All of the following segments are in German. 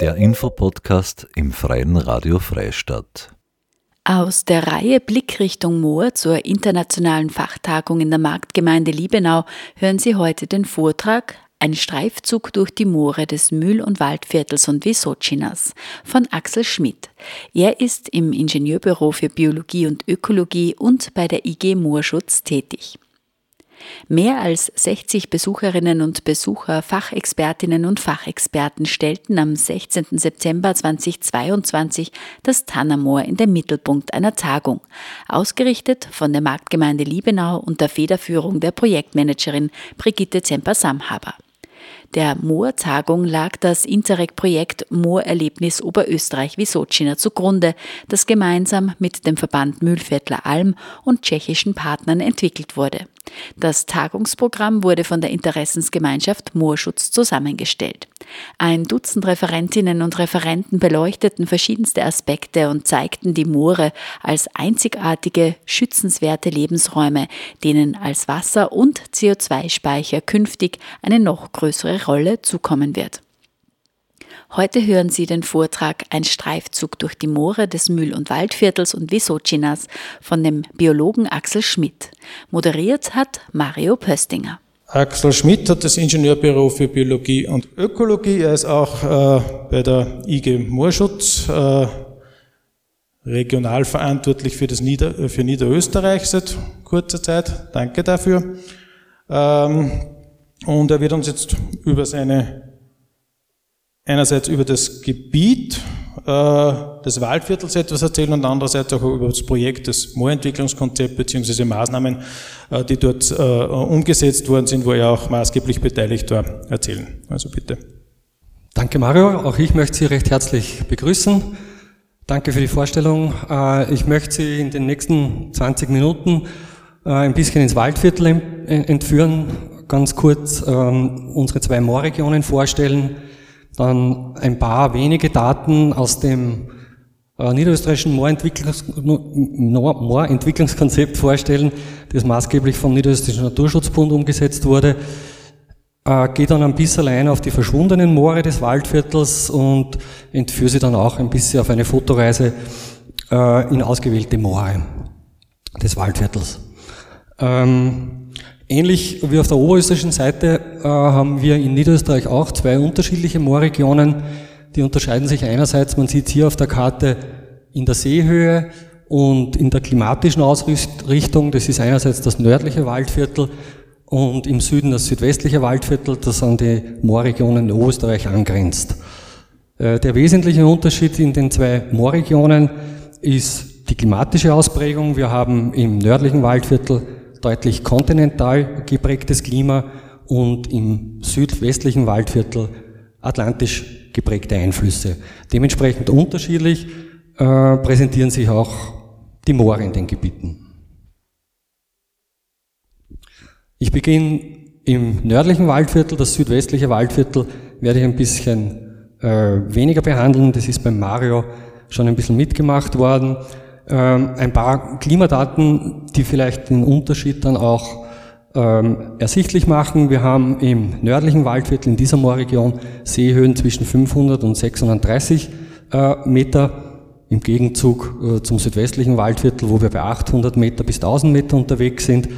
Der Infopodcast im Freien Radio Freistadt. Aus der Reihe Blickrichtung Moor zur internationalen Fachtagung in der Marktgemeinde Liebenau hören Sie heute den Vortrag Ein Streifzug durch die Moore des Mühl- und Waldviertels und Wisocinas von Axel Schmidt. Er ist im Ingenieurbüro für Biologie und Ökologie und bei der IG Moorschutz tätig. Mehr als 60 Besucherinnen und Besucher, Fachexpertinnen und Fachexperten stellten am 16. September 2022 das Tannermoor in den Mittelpunkt einer Tagung, ausgerichtet von der Marktgemeinde Liebenau unter Federführung der Projektmanagerin Brigitte Zemper-Samhaber. Der Moor-Tagung lag das Interreg-Projekt Moorerlebnis Oberösterreich Wisocina zugrunde, das gemeinsam mit dem Verband Mühlviertler Alm und tschechischen Partnern entwickelt wurde. Das Tagungsprogramm wurde von der Interessensgemeinschaft Moorschutz zusammengestellt. Ein Dutzend Referentinnen und Referenten beleuchteten verschiedenste Aspekte und zeigten die Moore als einzigartige, schützenswerte Lebensräume, denen als Wasser- und CO2-Speicher künftig eine noch größere Rolle zukommen wird. Heute hören Sie den Vortrag Ein Streifzug durch die Moore des Mühl- und Waldviertels und Wisocinas von dem Biologen Axel Schmidt. Moderiert hat Mario Pöstinger. Axel Schmidt hat das Ingenieurbüro für Biologie und Ökologie. Er ist auch äh, bei der IG Moorschutz äh, regional verantwortlich für, das Nieder für Niederösterreich seit kurzer Zeit. Danke dafür. Ähm, und er wird uns jetzt über seine einerseits über das Gebiet äh, des Waldviertels etwas erzählen und andererseits auch über das Projekt, das Moorentwicklungskonzept bzw. Maßnahmen, äh, die dort äh, umgesetzt worden sind, wo er auch maßgeblich beteiligt war, erzählen. Also bitte. Danke Mario, auch ich möchte Sie recht herzlich begrüßen. Danke für die Vorstellung. Äh, ich möchte Sie in den nächsten 20 Minuten äh, ein bisschen ins Waldviertel entführen, ganz kurz ähm, unsere zwei Moorregionen vorstellen, dann ein paar wenige Daten aus dem äh, niederösterreichischen Moorentwicklungs Moorentwicklungskonzept vorstellen, das maßgeblich vom Niederösterreichischen Naturschutzbund umgesetzt wurde. Äh, gehe dann ein bisschen ein auf die verschwundenen Moore des Waldviertels und entführe sie dann auch ein bisschen auf eine Fotoreise äh, in ausgewählte Moore des Waldviertels. Ähm, Ähnlich wie auf der oberösterreichischen Seite äh, haben wir in Niederösterreich auch zwei unterschiedliche Moorregionen. Die unterscheiden sich einerseits, man sieht hier auf der Karte in der Seehöhe und in der klimatischen Ausrichtung. Das ist einerseits das nördliche Waldviertel und im Süden das südwestliche Waldviertel, das an die Moorregionen in Oberösterreich angrenzt. Äh, der wesentliche Unterschied in den zwei Moorregionen ist die klimatische Ausprägung. Wir haben im nördlichen Waldviertel deutlich kontinental geprägtes Klima und im südwestlichen Waldviertel atlantisch geprägte Einflüsse. Dementsprechend unterschiedlich äh, präsentieren sich auch die Moore in den Gebieten. Ich beginne im nördlichen Waldviertel, das südwestliche Waldviertel werde ich ein bisschen äh, weniger behandeln. Das ist beim Mario schon ein bisschen mitgemacht worden. Ähm, ein paar Klimadaten, die vielleicht den Unterschied dann auch ähm, ersichtlich machen. Wir haben im nördlichen Waldviertel in dieser Moorregion Seehöhen zwischen 500 und 630 äh, Meter. Im Gegenzug äh, zum südwestlichen Waldviertel, wo wir bei 800 Meter bis 1000 Meter unterwegs sind.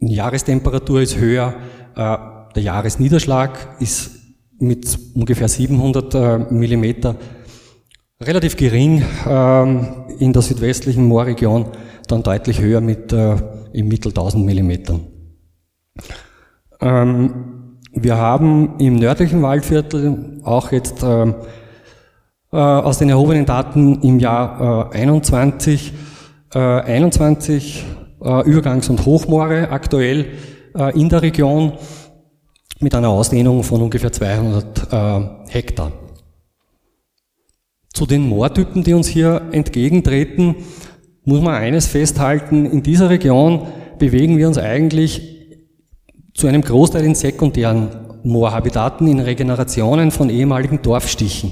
Die Jahrestemperatur ist höher. Äh, der Jahresniederschlag ist mit ungefähr 700 äh, Millimeter relativ gering ähm, in der südwestlichen Moorregion, dann deutlich höher mit äh, im Mittel 1000 Millimetern. Ähm, wir haben im nördlichen Waldviertel auch jetzt äh, äh, aus den erhobenen Daten im Jahr äh, 21 äh, 21 äh, Übergangs- und Hochmoore aktuell äh, in der Region mit einer Ausdehnung von ungefähr 200 äh, Hektar. Zu den Moortypen, die uns hier entgegentreten, muss man eines festhalten. In dieser Region bewegen wir uns eigentlich zu einem Großteil in sekundären Moorhabitaten, in Regenerationen von ehemaligen Dorfstichen.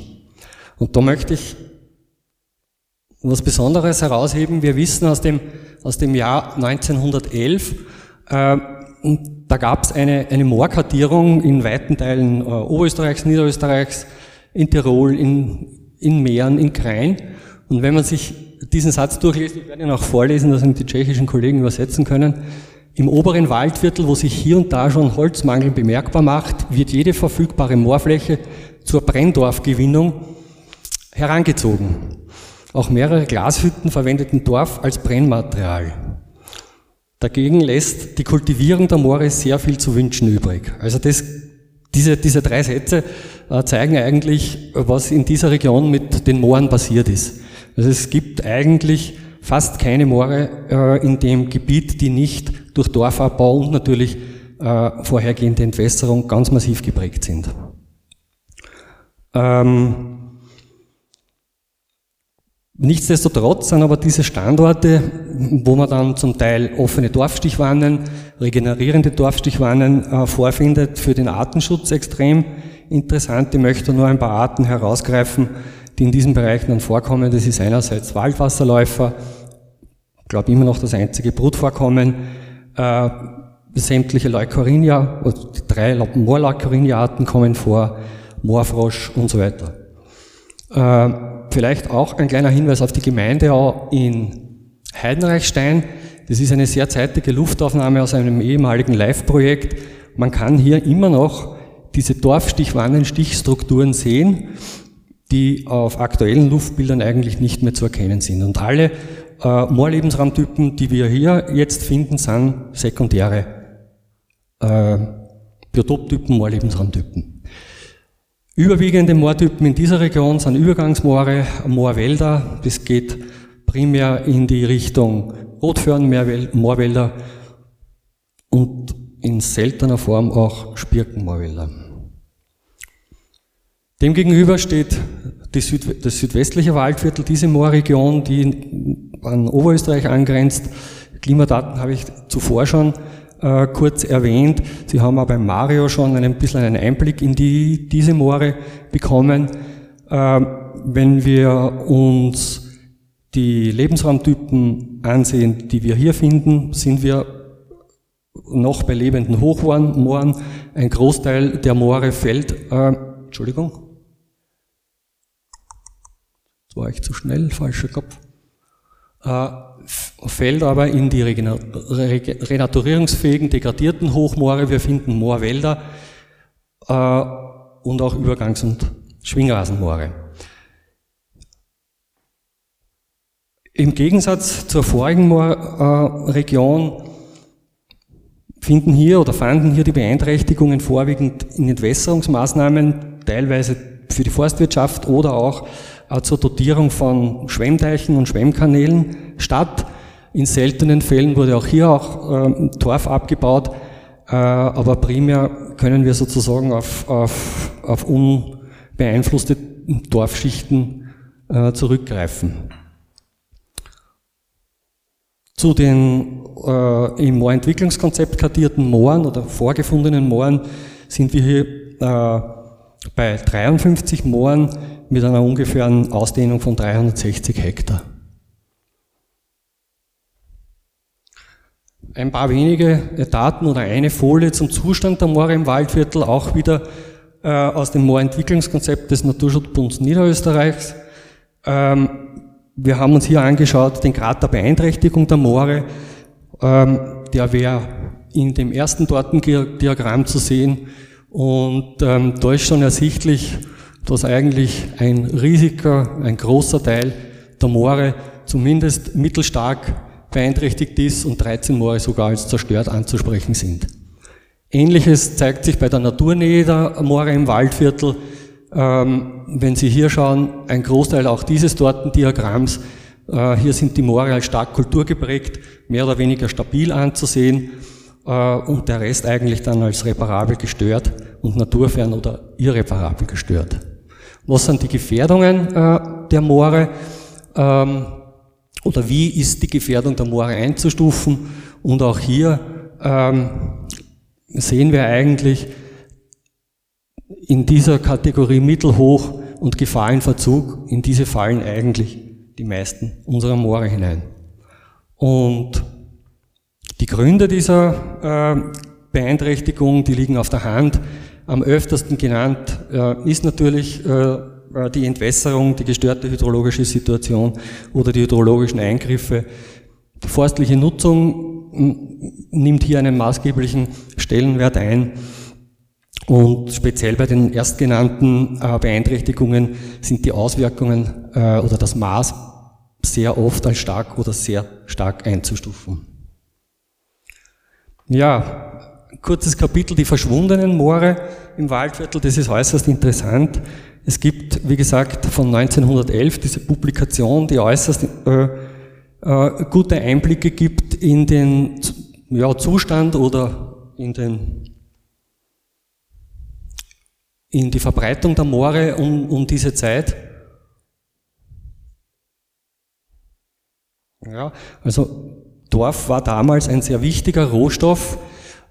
Und da möchte ich was Besonderes herausheben. Wir wissen aus dem, aus dem Jahr 1911, äh, da gab es eine, eine Moorkartierung in weiten Teilen äh, Oberösterreichs, Niederösterreichs, in Tirol, in, in Mähren, in Krain. Und wenn man sich diesen Satz durchliest, ich werde ihn auch vorlesen, dass ihn die tschechischen Kollegen übersetzen können, im oberen Waldviertel, wo sich hier und da schon Holzmangel bemerkbar macht, wird jede verfügbare Moorfläche zur Brenndorfgewinnung herangezogen. Auch mehrere Glashütten verwendeten Dorf als Brennmaterial. Dagegen lässt die Kultivierung der Moore sehr viel zu wünschen übrig. Also das, diese, diese drei Sätze äh, zeigen eigentlich, was in dieser Region mit den Mooren passiert ist. Also es gibt eigentlich fast keine Moore äh, in dem Gebiet, die nicht durch Dorfabbau und natürlich äh, vorhergehende Entwässerung ganz massiv geprägt sind. Ähm, Nichtsdestotrotz sind aber diese Standorte, wo man dann zum Teil offene Dorfstichwannen, regenerierende Dorfstichwannen äh, vorfindet, für den Artenschutz extrem interessant. Ich möchte nur ein paar Arten herausgreifen, die in diesen Bereichen dann vorkommen. Das ist einerseits Waldwasserläufer, glaube immer noch das einzige Brutvorkommen, äh, sämtliche Leukorinia, also die drei Moorleukorinia-Arten kommen vor, Moorfrosch und so weiter. Äh, Vielleicht auch ein kleiner Hinweis auf die Gemeinde in Heidenreichstein. Das ist eine sehr zeitige Luftaufnahme aus einem ehemaligen Live-Projekt. Man kann hier immer noch diese Dorfstichwannen-Stichstrukturen sehen, die auf aktuellen Luftbildern eigentlich nicht mehr zu erkennen sind. Und alle äh, Moorlebensraumtypen, die wir hier jetzt finden, sind sekundäre äh, Biotoptypen, Moorlebensraumtypen. Überwiegende Moortypen in dieser Region sind Übergangsmoore, Moorwälder. Das geht primär in die Richtung Rotförnmoorwälder und in seltener Form auch Spirkenmoorwälder. Demgegenüber steht Süd das südwestliche Waldviertel, diese Moorregion, die an Oberösterreich angrenzt. Klimadaten habe ich zuvor schon äh, kurz erwähnt. Sie haben auch bei Mario schon ein bisschen einen Einblick in die, diese Moore bekommen. Äh, wenn wir uns die Lebensraumtypen ansehen, die wir hier finden, sind wir noch bei lebenden Hochmooren. Ein Großteil der Moore fällt, äh, Entschuldigung, das war ich zu schnell, falscher Kopf. Äh, fällt aber in die renaturierungsfähigen, degradierten Hochmoore. Wir finden Moorwälder äh, und auch Übergangs- und Schwingrasenmoore. Im Gegensatz zur vorigen äh, finden hier oder fanden hier die Beeinträchtigungen vorwiegend in Entwässerungsmaßnahmen, teilweise für die Forstwirtschaft oder auch äh, zur Dotierung von Schwemmteichen und Schwemmkanälen statt. In seltenen Fällen wurde auch hier auch äh, Torf abgebaut, äh, aber primär können wir sozusagen auf, auf, auf unbeeinflusste Dorfschichten äh, zurückgreifen. Zu den äh, im Moorentwicklungskonzept kartierten Mooren oder vorgefundenen Mooren sind wir hier äh, bei 53 Mooren mit einer ungefähren Ausdehnung von 360 Hektar. Ein paar wenige Daten oder eine Folie zum Zustand der Moore im Waldviertel, auch wieder äh, aus dem Moorentwicklungskonzept des Naturschutzbunds Niederösterreichs. Ähm, wir haben uns hier angeschaut den Grad der Beeinträchtigung der Moore. Ähm, der wäre in dem ersten Tortendiagramm zu sehen. Und ähm, da ist schon ersichtlich, dass eigentlich ein riesiger, ein großer Teil der Moore zumindest mittelstark beeinträchtigt ist und 13 Moore sogar als zerstört anzusprechen sind. Ähnliches zeigt sich bei der Naturnähe der Moore im Waldviertel. Ähm, wenn Sie hier schauen, ein Großteil auch dieses Tortendiagramms, äh, hier sind die Moore als stark kulturgeprägt, mehr oder weniger stabil anzusehen äh, und der Rest eigentlich dann als reparabel gestört und naturfern oder irreparabel gestört. Was sind die Gefährdungen äh, der Moore? Ähm, oder wie ist die Gefährdung der Moore einzustufen? Und auch hier ähm, sehen wir eigentlich in dieser Kategorie mittelhoch und Gefahr in Verzug, in diese fallen eigentlich die meisten unserer Moore hinein. Und die Gründe dieser äh, Beeinträchtigung, die liegen auf der Hand. Am öftersten genannt äh, ist natürlich äh, die Entwässerung, die gestörte hydrologische Situation oder die hydrologischen Eingriffe. Die forstliche Nutzung nimmt hier einen maßgeblichen Stellenwert ein. Und speziell bei den erstgenannten Beeinträchtigungen sind die Auswirkungen oder das Maß sehr oft als stark oder sehr stark einzustufen. Ja, kurzes Kapitel, die verschwundenen Moore im Waldviertel, das ist äußerst interessant. Es gibt, wie gesagt, von 1911 diese Publikation, die äußerst äh, äh, gute Einblicke gibt in den ja, Zustand oder in, den, in die Verbreitung der Moore um, um diese Zeit. Ja, also Dorf war damals ein sehr wichtiger Rohstoff.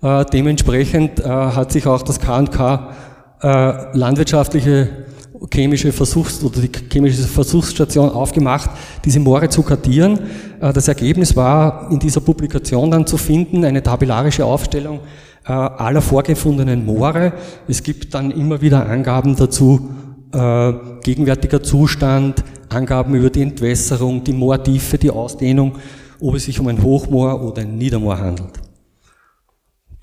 Äh, dementsprechend äh, hat sich auch das K&K äh, landwirtschaftliche chemische Versuchs- oder die chemische Versuchsstation aufgemacht, diese Moore zu kartieren. Äh, das Ergebnis war in dieser Publikation dann zu finden, eine tabellarische Aufstellung aller vorgefundenen Moore. Es gibt dann immer wieder Angaben dazu, äh, gegenwärtiger Zustand, Angaben über die Entwässerung, die Moortiefe, die Ausdehnung ob es sich um ein Hochmoor oder ein Niedermoor handelt.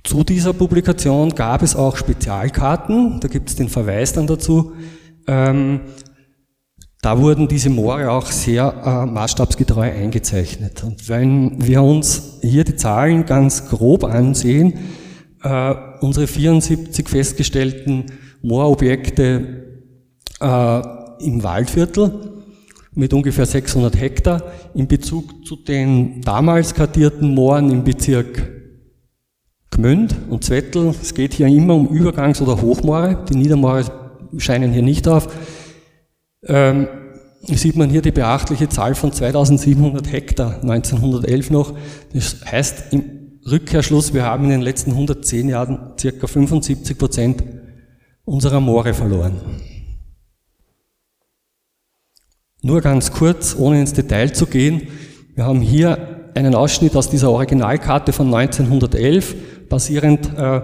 Zu dieser Publikation gab es auch Spezialkarten, da gibt es den Verweis dann dazu. Ähm, da wurden diese Moore auch sehr äh, maßstabsgetreu eingezeichnet. Und wenn wir uns hier die Zahlen ganz grob ansehen, äh, unsere 74 festgestellten Moorobjekte äh, im Waldviertel, mit ungefähr 600 Hektar in Bezug zu den damals kartierten Mooren im Bezirk Gmünd und Zwettl. Es geht hier immer um Übergangs- oder Hochmoore. Die Niedermoore scheinen hier nicht auf. Ähm, sieht man hier die beachtliche Zahl von 2700 Hektar 1911 noch. Das heißt im Rückkehrschluss, wir haben in den letzten 110 Jahren circa 75 Prozent unserer Moore verloren. Nur ganz kurz, ohne ins Detail zu gehen. Wir haben hier einen Ausschnitt aus dieser Originalkarte von 1911, basierend äh,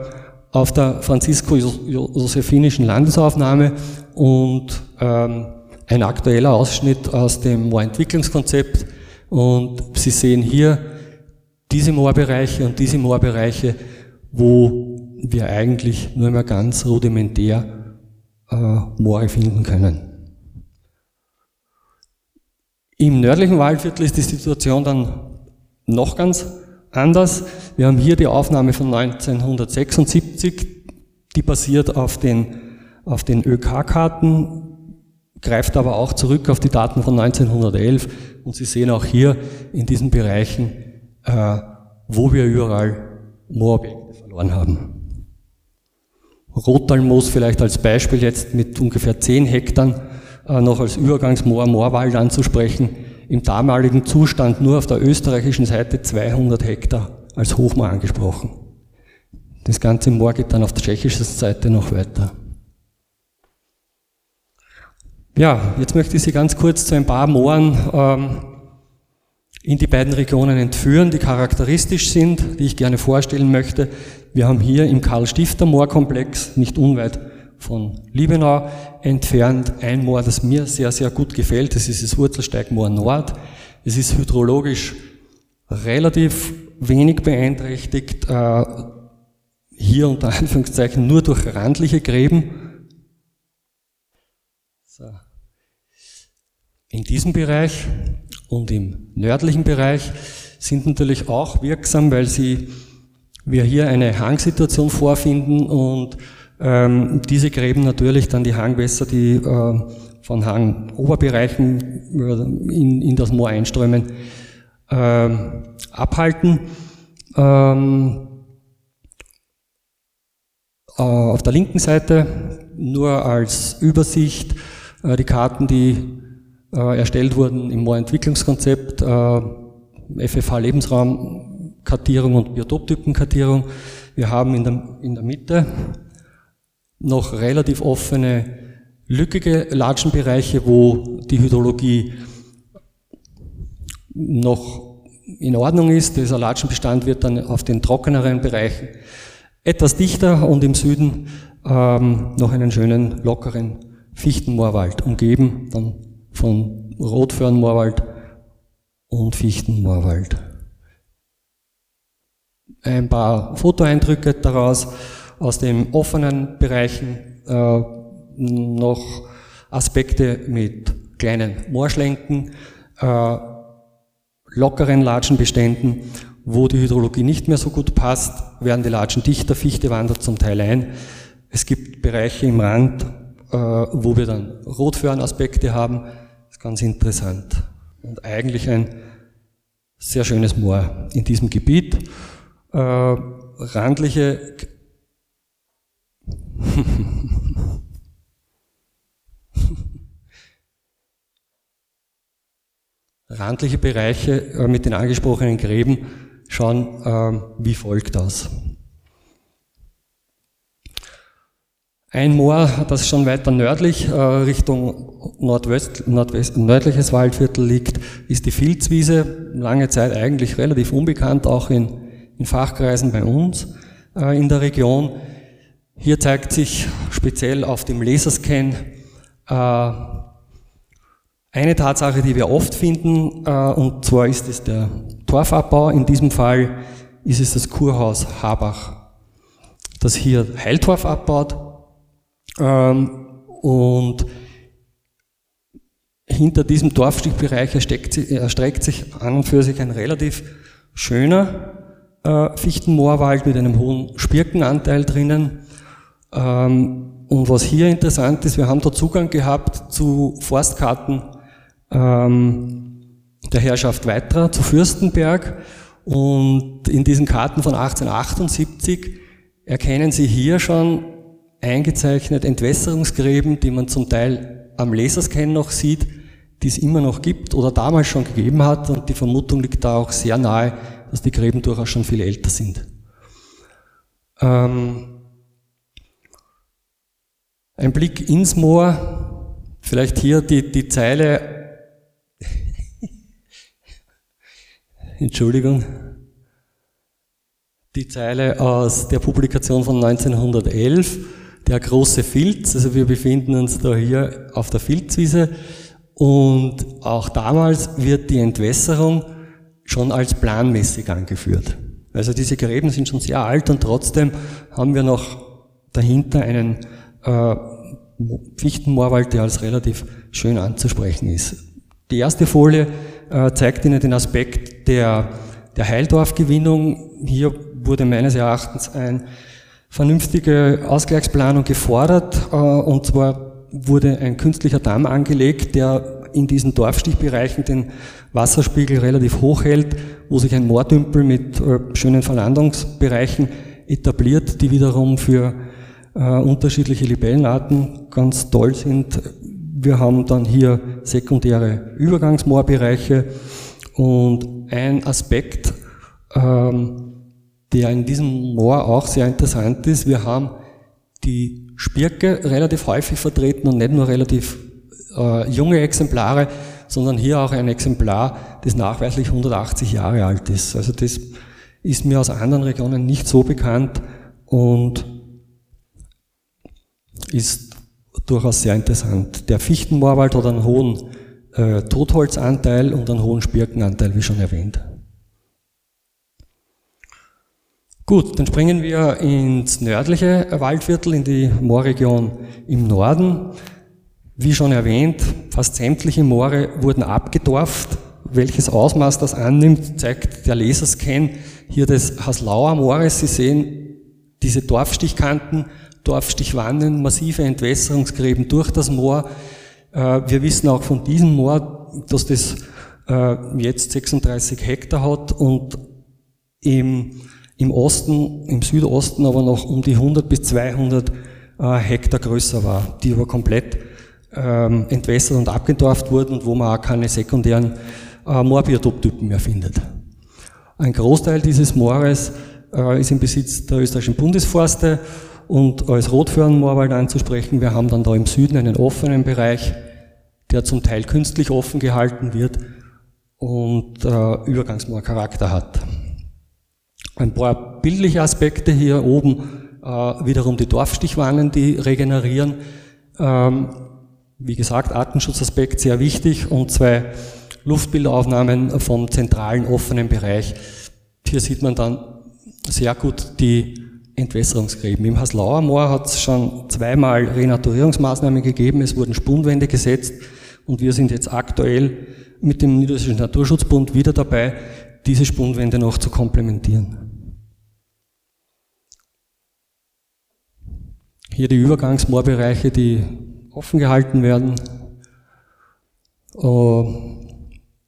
auf der franzisko-josephinischen Landesaufnahme und ähm, ein aktueller Ausschnitt aus dem Moorentwicklungskonzept. Und Sie sehen hier diese Moorbereiche und diese Moorbereiche, wo wir eigentlich nur mehr ganz rudimentär äh, Moore finden können. Im nördlichen Waldviertel ist die Situation dann noch ganz anders. Wir haben hier die Aufnahme von 1976, die basiert auf den, auf den ÖK-Karten, greift aber auch zurück auf die Daten von 1911 und Sie sehen auch hier in diesen Bereichen, äh, wo wir überall Moorobjekte verloren haben. Rottalmoos vielleicht als Beispiel jetzt mit ungefähr 10 Hektar äh, noch als Übergangsmoor Moorwald anzusprechen, im damaligen Zustand nur auf der österreichischen Seite 200 Hektar als Hochmoor angesprochen. Das ganze Moor geht dann auf der tschechischen Seite noch weiter. Ja, jetzt möchte ich Sie ganz kurz zu ein paar Mooren ähm, in die beiden Regionen entführen, die charakteristisch sind, die ich gerne vorstellen möchte. Wir haben hier im Karl-Stifter-Moorkomplex, nicht unweit von Liebenau entfernt. Ein Moor, das mir sehr, sehr gut gefällt, das ist das Wurzelsteigmoor Nord. Es ist hydrologisch relativ wenig beeinträchtigt, äh, hier unter Anführungszeichen nur durch randliche Gräben. In diesem Bereich und im nördlichen Bereich sind natürlich auch wirksam, weil sie, wir hier eine Hangsituation vorfinden und ähm, diese Gräben natürlich dann die Hangwässer, die äh, von Hangoberbereichen äh, in, in das Moor einströmen, äh, abhalten. Ähm, äh, auf der linken Seite nur als Übersicht äh, die Karten, die äh, erstellt wurden im Moorentwicklungskonzept, FFH Lebensraumkartierung und Biotoptypenkartierung. Wir haben in der, in der Mitte noch relativ offene, lückige Latschenbereiche, wo die Hydrologie noch in Ordnung ist. Dieser Latschenbestand wird dann auf den trockeneren Bereichen etwas dichter und im Süden ähm, noch einen schönen, lockeren Fichtenmoorwald, umgeben dann von Rotförnmoorwald und Fichtenmoorwald. Ein paar Fotoeindrücke daraus aus den offenen Bereichen, äh, noch Aspekte mit kleinen Moorschlenken, äh, lockeren Latschenbeständen, wo die Hydrologie nicht mehr so gut passt, werden die Latschen dichter, Fichte wandert zum Teil ein. Es gibt Bereiche im Rand, äh, wo wir dann Rotföhrenaspekte haben. Ganz interessant. Und eigentlich ein sehr schönes Moor in diesem Gebiet. Äh, randliche Randliche Bereiche äh, mit den angesprochenen Gräben schauen äh, wie folgt aus. Ein Moor, das schon weiter nördlich äh, Richtung Nordwest, Nordwest, nördliches Waldviertel liegt, ist die Filzwiese. Lange Zeit eigentlich relativ unbekannt, auch in, in Fachkreisen bei uns äh, in der Region. Hier zeigt sich speziell auf dem Laserscan äh, eine Tatsache, die wir oft finden, äh, und zwar ist es der Torfabbau. In diesem Fall ist es das Kurhaus Habach, das hier Heiltorf abbaut. Ähm, und hinter diesem Dorfstichbereich erstreckt sich, erstreckt sich an und für sich ein relativ schöner äh, Fichtenmoorwald mit einem hohen Spirkenanteil drinnen. Ähm, und was hier interessant ist, wir haben da Zugang gehabt zu Forstkarten ähm, der Herrschaft Weitra, zu Fürstenberg. Und in diesen Karten von 1878 erkennen Sie hier schon eingezeichnet Entwässerungsgräben, die man zum Teil am Laserscan noch sieht, die es immer noch gibt oder damals schon gegeben hat. Und die Vermutung liegt da auch sehr nahe, dass die Gräben durchaus schon viel älter sind. Ähm, ein Blick ins Moor, vielleicht hier die, die Zeile, Entschuldigung, die Zeile aus der Publikation von 1911, der große Filz, also wir befinden uns da hier auf der Filzwiese und auch damals wird die Entwässerung schon als planmäßig angeführt. Also diese Gräben sind schon sehr alt und trotzdem haben wir noch dahinter einen äh, Fichtenmoorwald, der als relativ schön anzusprechen ist. Die erste Folie äh, zeigt Ihnen den Aspekt der, der Heildorfgewinnung. Hier wurde meines Erachtens eine vernünftige Ausgleichsplanung gefordert, äh, und zwar wurde ein künstlicher Damm angelegt, der in diesen Dorfstichbereichen den Wasserspiegel relativ hoch hält, wo sich ein Moordümpel mit äh, schönen Verlandungsbereichen etabliert, die wiederum für äh, unterschiedliche Libellenarten ganz toll sind. Wir haben dann hier sekundäre Übergangsmoorbereiche und ein Aspekt, ähm, der in diesem Moor auch sehr interessant ist, wir haben die Spirke relativ häufig vertreten und nicht nur relativ äh, junge Exemplare, sondern hier auch ein Exemplar, das nachweislich 180 Jahre alt ist. Also das ist mir aus anderen Regionen nicht so bekannt und ist durchaus sehr interessant. Der Fichtenmoorwald hat einen hohen äh, Totholzanteil und einen hohen Spirkenanteil, wie schon erwähnt. Gut, dann springen wir ins nördliche Waldviertel, in die Moorregion im Norden. Wie schon erwähnt, fast sämtliche Moore wurden abgedorft. Welches Ausmaß das annimmt, zeigt der Laserscan hier des Haslauer Moores. Sie sehen diese Dorfstichkanten Dorfstichwannen, massive Entwässerungsgräben durch das Moor. Äh, wir wissen auch von diesem Moor, dass das äh, jetzt 36 Hektar hat und im, im Osten, im Südosten aber noch um die 100 bis 200 äh, Hektar größer war, die aber komplett ähm, entwässert und abgedorft wurden und wo man auch keine sekundären Moorbiotoptypen mehr findet. Ein Großteil dieses Moores ist im Besitz der österreichischen Bundesforste und als Rotföhrenmoorwald anzusprechen, wir haben dann da im Süden einen offenen Bereich, der zum Teil künstlich offen gehalten wird und äh, Übergangsmoorcharakter hat. Ein paar bildliche Aspekte hier oben. Äh, wiederum die Dorfstichwannen, die regenerieren. Ähm, wie gesagt, Artenschutzaspekt sehr wichtig und zwei Luftbildaufnahmen vom zentralen offenen Bereich. Hier sieht man dann sehr gut die Entwässerungsgräben. Im Haslauer Moor hat es schon zweimal Renaturierungsmaßnahmen gegeben, es wurden Spundwände gesetzt und wir sind jetzt aktuell mit dem Niederländischen Naturschutzbund wieder dabei, diese Spundwände noch zu komplementieren. Hier die Übergangsmoorbereiche, die offen gehalten werden. Äh,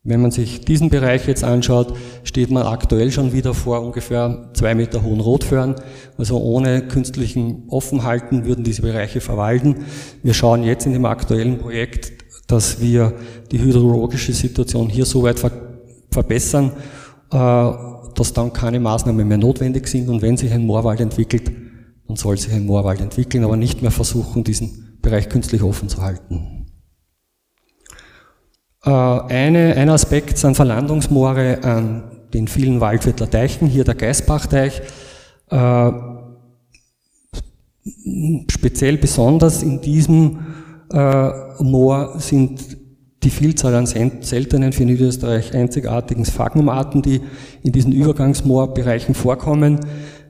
wenn man sich diesen Bereich jetzt anschaut, steht man aktuell schon wieder vor ungefähr zwei Meter hohen Rotföhren. Also ohne künstlichen Offenhalten würden diese Bereiche verwalten. Wir schauen jetzt in dem aktuellen Projekt, dass wir die hydrologische Situation hier so weit ver verbessern, äh, dass dann keine Maßnahmen mehr notwendig sind. Und wenn sich ein Moorwald entwickelt, dann soll sich ein Moorwald entwickeln, aber nicht mehr versuchen, diesen Bereich künstlich offen zu halten. Äh, eine, ein Aspekt sind Verlandungsmoore an den vielen Waldviertler Teichen, hier der Geisbachteich. Äh, speziell besonders in diesem äh, Moor sind die Vielzahl an seltenen für Niederösterreich einzigartigen Sphagnum-Arten, die in diesen Übergangsmoorbereichen vorkommen.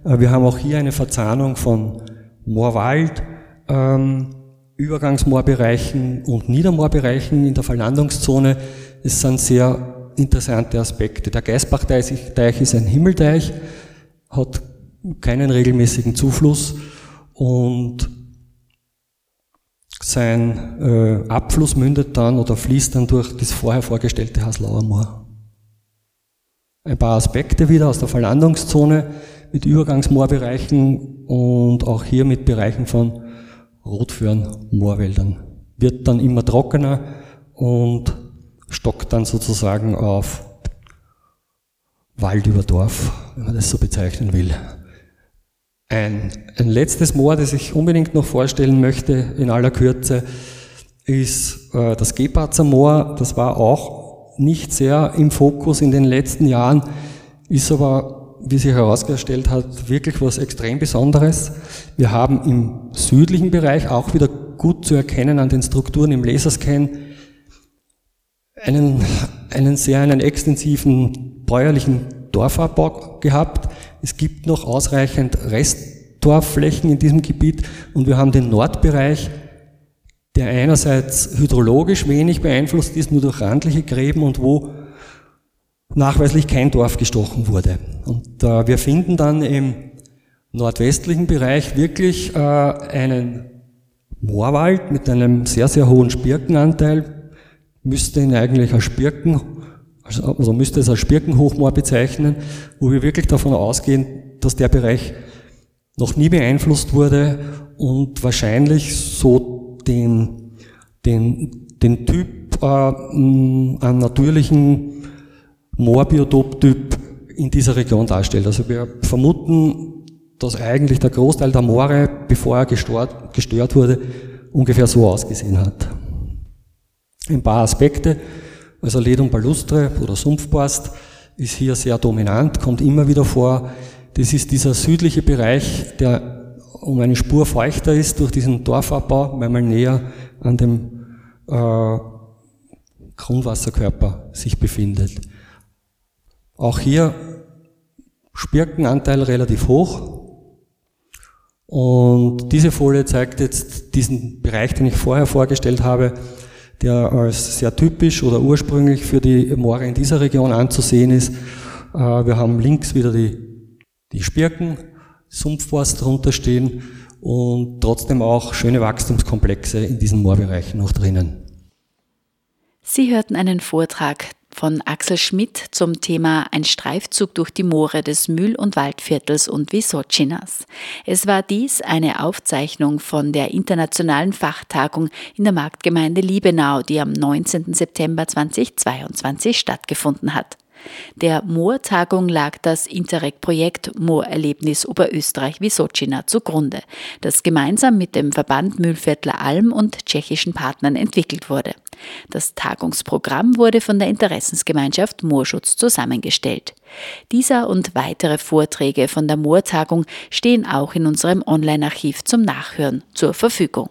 Wir haben auch hier eine Verzahnung von Moorwald, ähm, Übergangsmoorbereichen und Niedermoorbereichen in der Verlandungszone. Es sind sehr interessante Aspekte. Der Geisbachteich ist ein Himmelteich, hat keinen regelmäßigen Zufluss und sein äh, Abfluss mündet dann oder fließt dann durch das vorher vorgestellte Haslauer Moor. Ein paar Aspekte wieder aus der Verlandungszone mit Übergangsmoorbereichen und auch hier mit Bereichen von Rotföhren, Moorwäldern. Wird dann immer trockener und stockt dann sozusagen auf Wald über Dorf, wenn man das so bezeichnen will. Ein, ein letztes Moor, das ich unbedingt noch vorstellen möchte in aller Kürze, ist äh, das Geparzer Moor. Das war auch nicht sehr im Fokus in den letzten Jahren, ist aber wie sich herausgestellt hat, wirklich was extrem Besonderes. Wir haben im südlichen Bereich auch wieder gut zu erkennen an den Strukturen im Laserscan einen, einen sehr einen extensiven bäuerlichen Dorfabbau gehabt. Es gibt noch ausreichend Restdorfflächen in diesem Gebiet und wir haben den Nordbereich, der einerseits hydrologisch wenig beeinflusst ist, nur durch randliche Gräben und wo nachweislich kein Dorf gestochen wurde. Und äh, wir finden dann im nordwestlichen Bereich wirklich äh, einen Moorwald mit einem sehr, sehr hohen Spirkenanteil, müsste ihn eigentlich als Spirken, also, also müsste es als Spirkenhochmoor bezeichnen, wo wir wirklich davon ausgehen, dass der Bereich noch nie beeinflusst wurde und wahrscheinlich so den, den, den Typ äh, an natürlichen Moorbiotoptyp in dieser Region darstellt. Also wir vermuten, dass eigentlich der Großteil der Moore, bevor er gestört, gestört wurde, ungefähr so ausgesehen hat. Ein paar Aspekte, also Ledum palustre oder Sumpfborst ist hier sehr dominant, kommt immer wieder vor. Das ist dieser südliche Bereich, der um eine Spur feuchter ist durch diesen Dorfabbau, weil man näher an dem äh, Grundwasserkörper sich befindet. Auch hier Spirkenanteil relativ hoch. Und diese Folie zeigt jetzt diesen Bereich, den ich vorher vorgestellt habe, der als sehr typisch oder ursprünglich für die Moore in dieser Region anzusehen ist. Äh, wir haben links wieder die, die Spirken, Sumpfforst drunter stehen und trotzdem auch schöne Wachstumskomplexe in diesen Moorbereichen noch drinnen. Sie hörten einen Vortrag von Axel Schmidt zum Thema Ein Streifzug durch die Moore des Mühl- und Waldviertels und Wisocinas. Es war dies eine Aufzeichnung von der internationalen Fachtagung in der Marktgemeinde Liebenau, die am 19. September 2022 stattgefunden hat. Der Moortagung lag das Interreg-Projekt Moorerlebnis Oberösterreich-Wisocina zugrunde, das gemeinsam mit dem Verband Mühlviertler Alm und tschechischen Partnern entwickelt wurde. Das Tagungsprogramm wurde von der Interessensgemeinschaft Moorschutz zusammengestellt. Dieser und weitere Vorträge von der Moortagung stehen auch in unserem Online-Archiv zum Nachhören zur Verfügung.